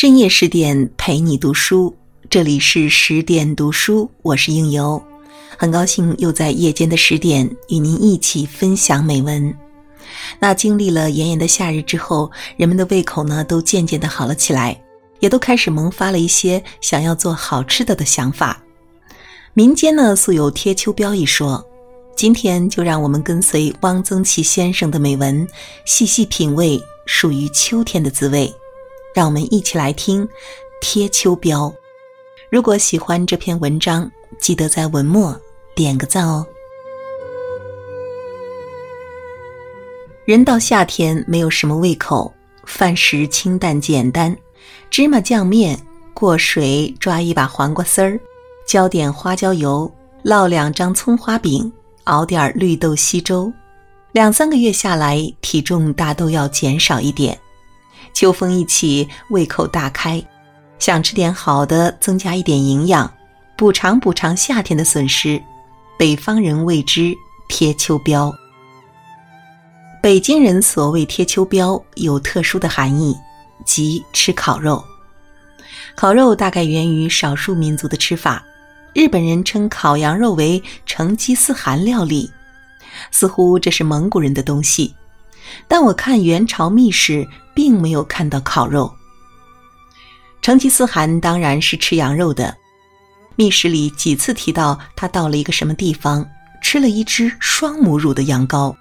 深夜十点陪你读书，这里是十点读书，我是应由，很高兴又在夜间的十点与您一起分享美文。那经历了炎炎的夏日之后，人们的胃口呢都渐渐的好了起来，也都开始萌发了一些想要做好吃的的想法。民间呢素有贴秋膘一说，今天就让我们跟随汪曾祺先生的美文，细细品味属于秋天的滋味。让我们一起来听贴秋膘。如果喜欢这篇文章，记得在文末点个赞哦。人到夏天没有什么胃口，饭食清淡简单，芝麻酱面，过水抓一把黄瓜丝儿。浇点花椒油，烙两张葱花饼，熬点绿豆稀粥，两三个月下来，体重大都要减少一点。秋风一起，胃口大开，想吃点好的，增加一点营养，补偿补偿夏天的损失。北方人谓之贴秋膘，北京人所谓贴秋膘有特殊的含义，即吃烤肉。烤肉大概源于少数民族的吃法。日本人称烤羊肉为成吉思汗料理，似乎这是蒙古人的东西。但我看元朝秘史，并没有看到烤肉。成吉思汗当然是吃羊肉的，秘史里几次提到他到了一个什么地方，吃了一只双母乳的羊羔，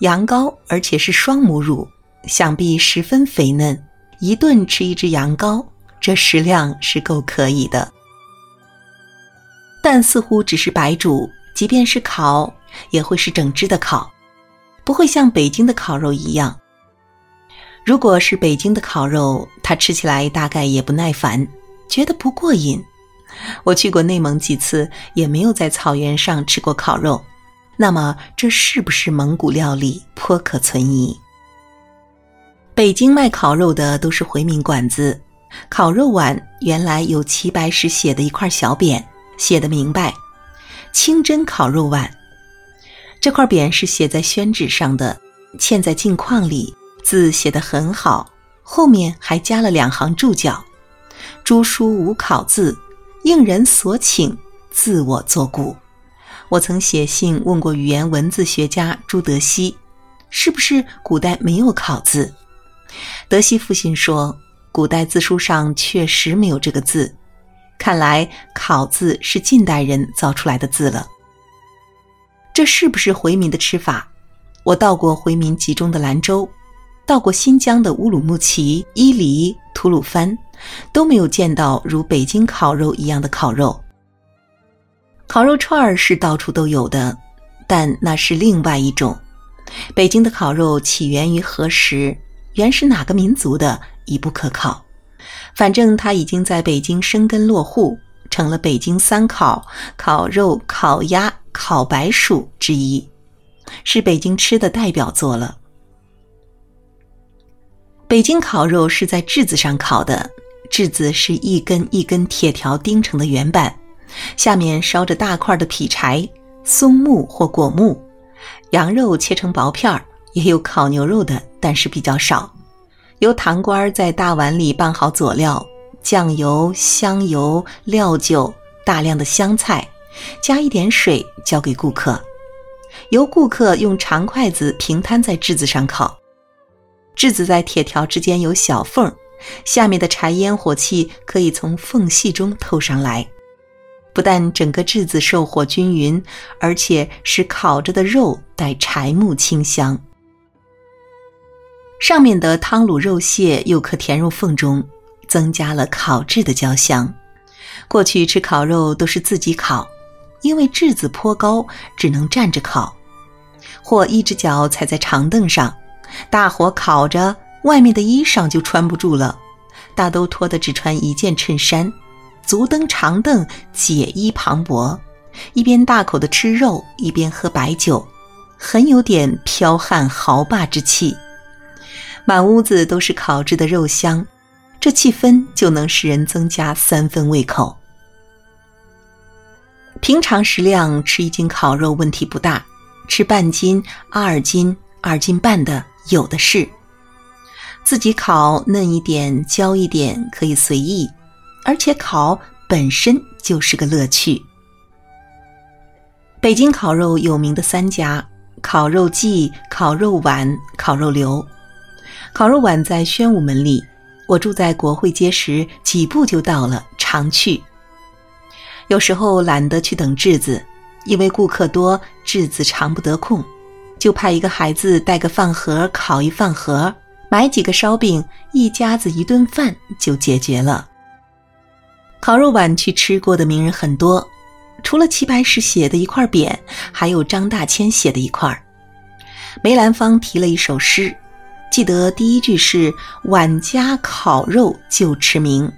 羊羔而且是双母乳，想必十分肥嫩。一顿吃一只羊羔，这食量是够可以的。但似乎只是白煮，即便是烤，也会是整只的烤，不会像北京的烤肉一样。如果是北京的烤肉，他吃起来大概也不耐烦，觉得不过瘾。我去过内蒙几次，也没有在草原上吃过烤肉。那么，这是不是蒙古料理，颇可存疑。北京卖烤肉的都是回民馆子，烤肉碗原来有齐白石写的一块小匾。写的明白，清真烤肉碗，这块匾是写在宣纸上的，嵌在镜框里，字写得很好，后面还加了两行注脚：“朱书无考字，应人所请，自我作古。”我曾写信问过语言文字学家朱德熙，是不是古代没有考字？德熙复信说，古代字书上确实没有这个字。看来“考”字是近代人造出来的字了。这是不是回民的吃法？我到过回民集中的兰州，到过新疆的乌鲁木齐、伊犁、吐鲁番，都没有见到如北京烤肉一样的烤肉。烤肉串儿是到处都有的，但那是另外一种。北京的烤肉起源于何时？原是哪个民族的？已不可考。反正他已经在北京生根落户，成了北京三烤：烤肉、烤鸭、烤白薯之一，是北京吃的代表作了。北京烤肉是在炙子上烤的，炙子是一根一根铁条钉成的圆板，下面烧着大块的劈柴，松木或果木，羊肉切成薄片儿，也有烤牛肉的，但是比较少。由堂倌在大碗里拌好佐料，酱油、香油、料酒，大量的香菜，加一点水，交给顾客。由顾客用长筷子平摊在炙子上烤。质子在铁条之间有小缝，下面的柴烟火气可以从缝隙中透上来，不但整个质子受火均匀，而且使烤着的肉带柴木清香。上面的汤卤肉屑又可填入缝中，增加了烤制的焦香。过去吃烤肉都是自己烤，因为质子颇高，只能站着烤，或一只脚踩在长凳上，大火烤着，外面的衣裳就穿不住了，大都脱得只穿一件衬衫，足蹬长凳，解衣磅礴，一边大口的吃肉，一边喝白酒，很有点剽悍豪霸之气。满屋子都是烤制的肉香，这气氛就能使人增加三分胃口。平常食量吃一斤烤肉问题不大，吃半斤、二斤、二斤半的有的是。自己烤嫩一点、焦一点可以随意，而且烤本身就是个乐趣。北京烤肉有名的三家：烤肉季、烤肉碗、烤肉流。烤肉碗在宣武门里，我住在国会街时，几步就到了，常去。有时候懒得去等质子，因为顾客多，质子常不得空，就派一个孩子带个饭盒烤一饭盒，买几个烧饼，一家子一顿饭就解决了。烤肉碗去吃过的名人很多。除了齐白石写的一块匾，还有张大千写的一块。梅兰芳提了一首诗，记得第一句是“碗家烤肉就驰名”，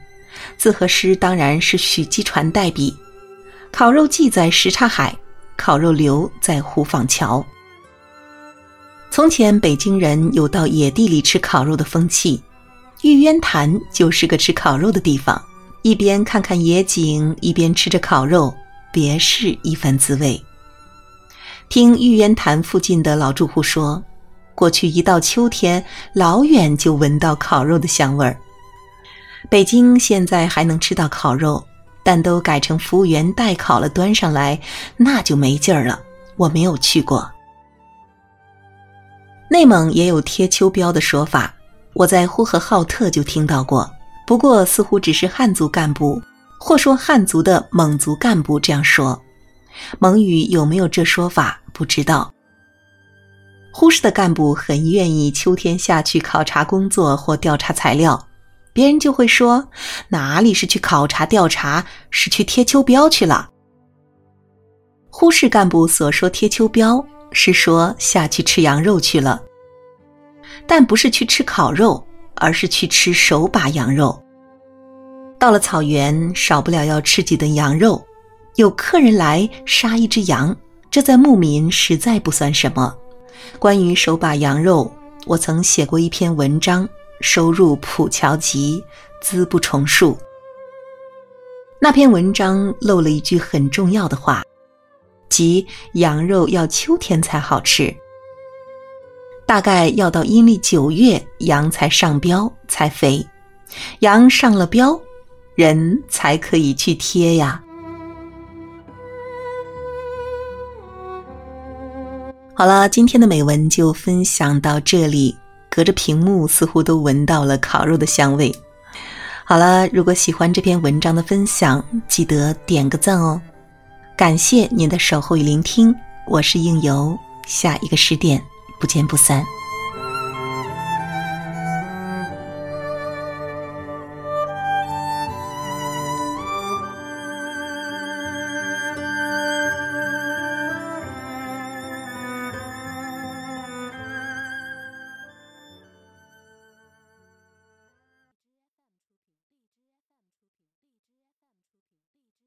字和诗当然是许继传代笔。烤肉记在什刹海，烤肉留在虎坊桥。从前北京人有到野地里吃烤肉的风气，玉渊潭就是个吃烤肉的地方，一边看看野景，一边吃着烤肉。别是一番滋味。听玉渊潭附近的老住户说，过去一到秋天，老远就闻到烤肉的香味儿。北京现在还能吃到烤肉，但都改成服务员代烤了端上来，那就没劲儿了。我没有去过。内蒙也有贴秋膘的说法，我在呼和浩特就听到过，不过似乎只是汉族干部。或说汉族的蒙族干部这样说，蒙语有没有这说法不知道。呼市的干部很愿意秋天下去考察工作或调查材料，别人就会说哪里是去考察调查，是去贴秋膘去了。呼市干部所说贴秋膘，是说下去吃羊肉去了，但不是去吃烤肉，而是去吃手把羊肉。到了草原，少不了要吃几顿羊肉。有客人来，杀一只羊，这在牧民实在不算什么。关于手把羊肉，我曾写过一篇文章，收入《普桥集》，资不重述。那篇文章漏了一句很重要的话，即羊肉要秋天才好吃，大概要到阴历九月，羊才上膘才肥，羊上了膘。人才可以去贴呀。好了，今天的美文就分享到这里。隔着屏幕，似乎都闻到了烤肉的香味。好了，如果喜欢这篇文章的分享，记得点个赞哦。感谢您的守候与聆听，我是应由，下一个十点不见不散。